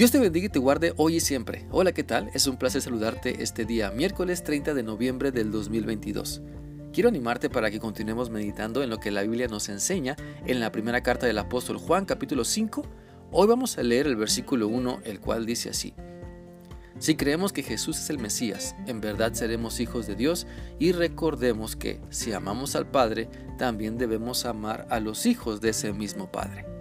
Dios te bendiga y te guarde hoy y siempre. Hola, ¿qué tal? Es un placer saludarte este día, miércoles 30 de noviembre del 2022. Quiero animarte para que continuemos meditando en lo que la Biblia nos enseña en la primera carta del apóstol Juan capítulo 5. Hoy vamos a leer el versículo 1, el cual dice así. Si creemos que Jesús es el Mesías, en verdad seremos hijos de Dios y recordemos que si amamos al Padre, también debemos amar a los hijos de ese mismo Padre.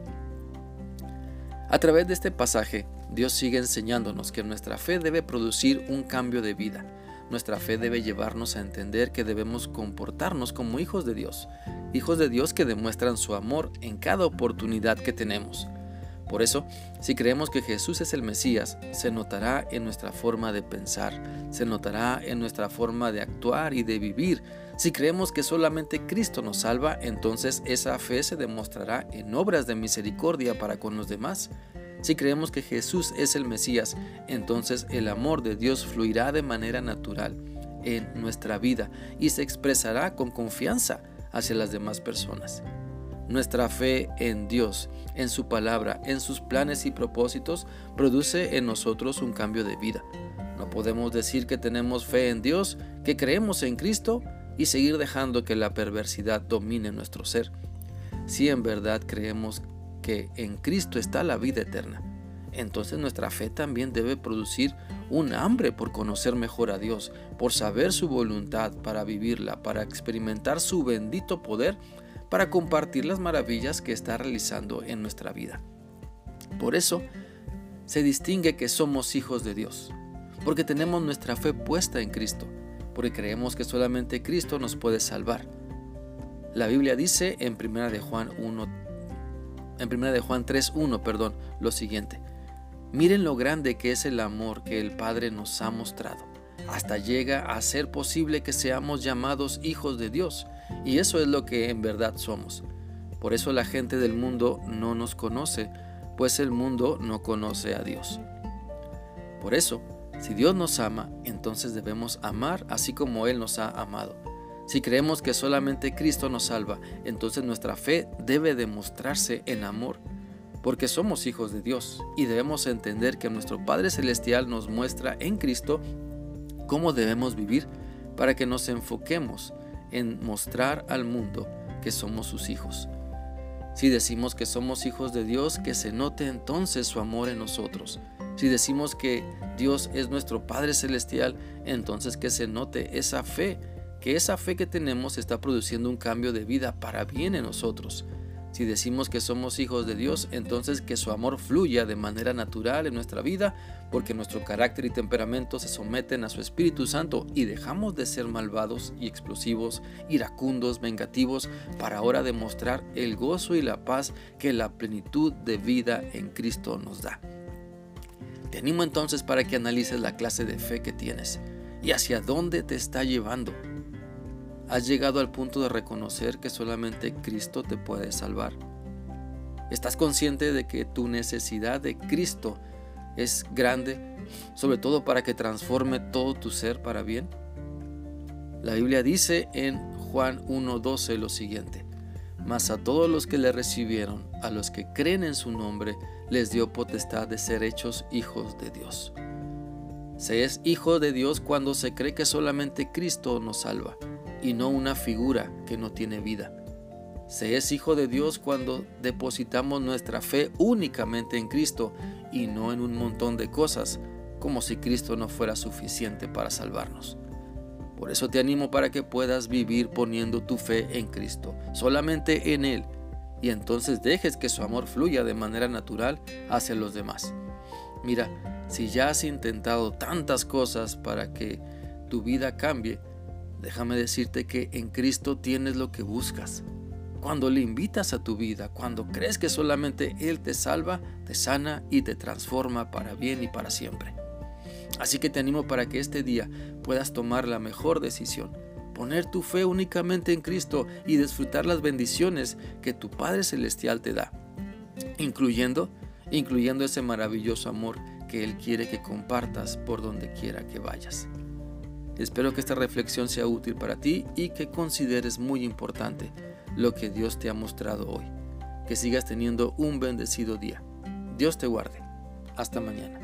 A través de este pasaje, Dios sigue enseñándonos que nuestra fe debe producir un cambio de vida. Nuestra fe debe llevarnos a entender que debemos comportarnos como hijos de Dios, hijos de Dios que demuestran su amor en cada oportunidad que tenemos. Por eso, si creemos que Jesús es el Mesías, se notará en nuestra forma de pensar, se notará en nuestra forma de actuar y de vivir. Si creemos que solamente Cristo nos salva, entonces esa fe se demostrará en obras de misericordia para con los demás. Si creemos que Jesús es el Mesías, entonces el amor de Dios fluirá de manera natural en nuestra vida y se expresará con confianza hacia las demás personas. Nuestra fe en Dios, en su palabra, en sus planes y propósitos, produce en nosotros un cambio de vida. No podemos decir que tenemos fe en Dios, que creemos en Cristo y seguir dejando que la perversidad domine nuestro ser. Si en verdad creemos que en Cristo está la vida eterna, entonces nuestra fe también debe producir un hambre por conocer mejor a Dios, por saber su voluntad para vivirla, para experimentar su bendito poder, para compartir las maravillas que está realizando en nuestra vida. Por eso se distingue que somos hijos de Dios, porque tenemos nuestra fe puesta en Cristo, porque creemos que solamente Cristo nos puede salvar. La Biblia dice en 1 de Juan 1 en 1 de Juan 3:1, perdón, lo siguiente: Miren lo grande que es el amor que el Padre nos ha mostrado. Hasta llega a ser posible que seamos llamados hijos de Dios, y eso es lo que en verdad somos. Por eso la gente del mundo no nos conoce, pues el mundo no conoce a Dios. Por eso, si Dios nos ama, entonces debemos amar así como Él nos ha amado. Si creemos que solamente Cristo nos salva, entonces nuestra fe debe demostrarse en amor, porque somos hijos de Dios y debemos entender que nuestro Padre Celestial nos muestra en Cristo cómo debemos vivir para que nos enfoquemos en mostrar al mundo que somos sus hijos. Si decimos que somos hijos de Dios, que se note entonces su amor en nosotros. Si decimos que Dios es nuestro Padre Celestial, entonces que se note esa fe que esa fe que tenemos está produciendo un cambio de vida para bien en nosotros. Si decimos que somos hijos de Dios, entonces que su amor fluya de manera natural en nuestra vida, porque nuestro carácter y temperamento se someten a su Espíritu Santo y dejamos de ser malvados y explosivos, iracundos, vengativos, para ahora demostrar el gozo y la paz que la plenitud de vida en Cristo nos da. Te animo entonces para que analices la clase de fe que tienes y hacia dónde te está llevando ¿Has llegado al punto de reconocer que solamente Cristo te puede salvar? ¿Estás consciente de que tu necesidad de Cristo es grande, sobre todo para que transforme todo tu ser para bien? La Biblia dice en Juan 1.12 lo siguiente, mas a todos los que le recibieron, a los que creen en su nombre, les dio potestad de ser hechos hijos de Dios. Se es hijo de Dios cuando se cree que solamente Cristo nos salva y no una figura que no tiene vida. Se es hijo de Dios cuando depositamos nuestra fe únicamente en Cristo y no en un montón de cosas, como si Cristo no fuera suficiente para salvarnos. Por eso te animo para que puedas vivir poniendo tu fe en Cristo, solamente en Él, y entonces dejes que su amor fluya de manera natural hacia los demás. Mira, si ya has intentado tantas cosas para que tu vida cambie, Déjame decirte que en Cristo tienes lo que buscas. Cuando le invitas a tu vida, cuando crees que solamente Él te salva, te sana y te transforma para bien y para siempre. Así que te animo para que este día puedas tomar la mejor decisión, poner tu fe únicamente en Cristo y disfrutar las bendiciones que tu Padre Celestial te da, incluyendo, incluyendo ese maravilloso amor que Él quiere que compartas por donde quiera que vayas. Espero que esta reflexión sea útil para ti y que consideres muy importante lo que Dios te ha mostrado hoy. Que sigas teniendo un bendecido día. Dios te guarde. Hasta mañana.